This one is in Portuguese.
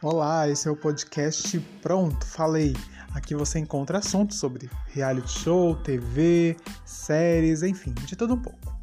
Olá, esse é o podcast Pronto, Falei. Aqui você encontra assuntos sobre reality show, TV, séries, enfim, de tudo um pouco.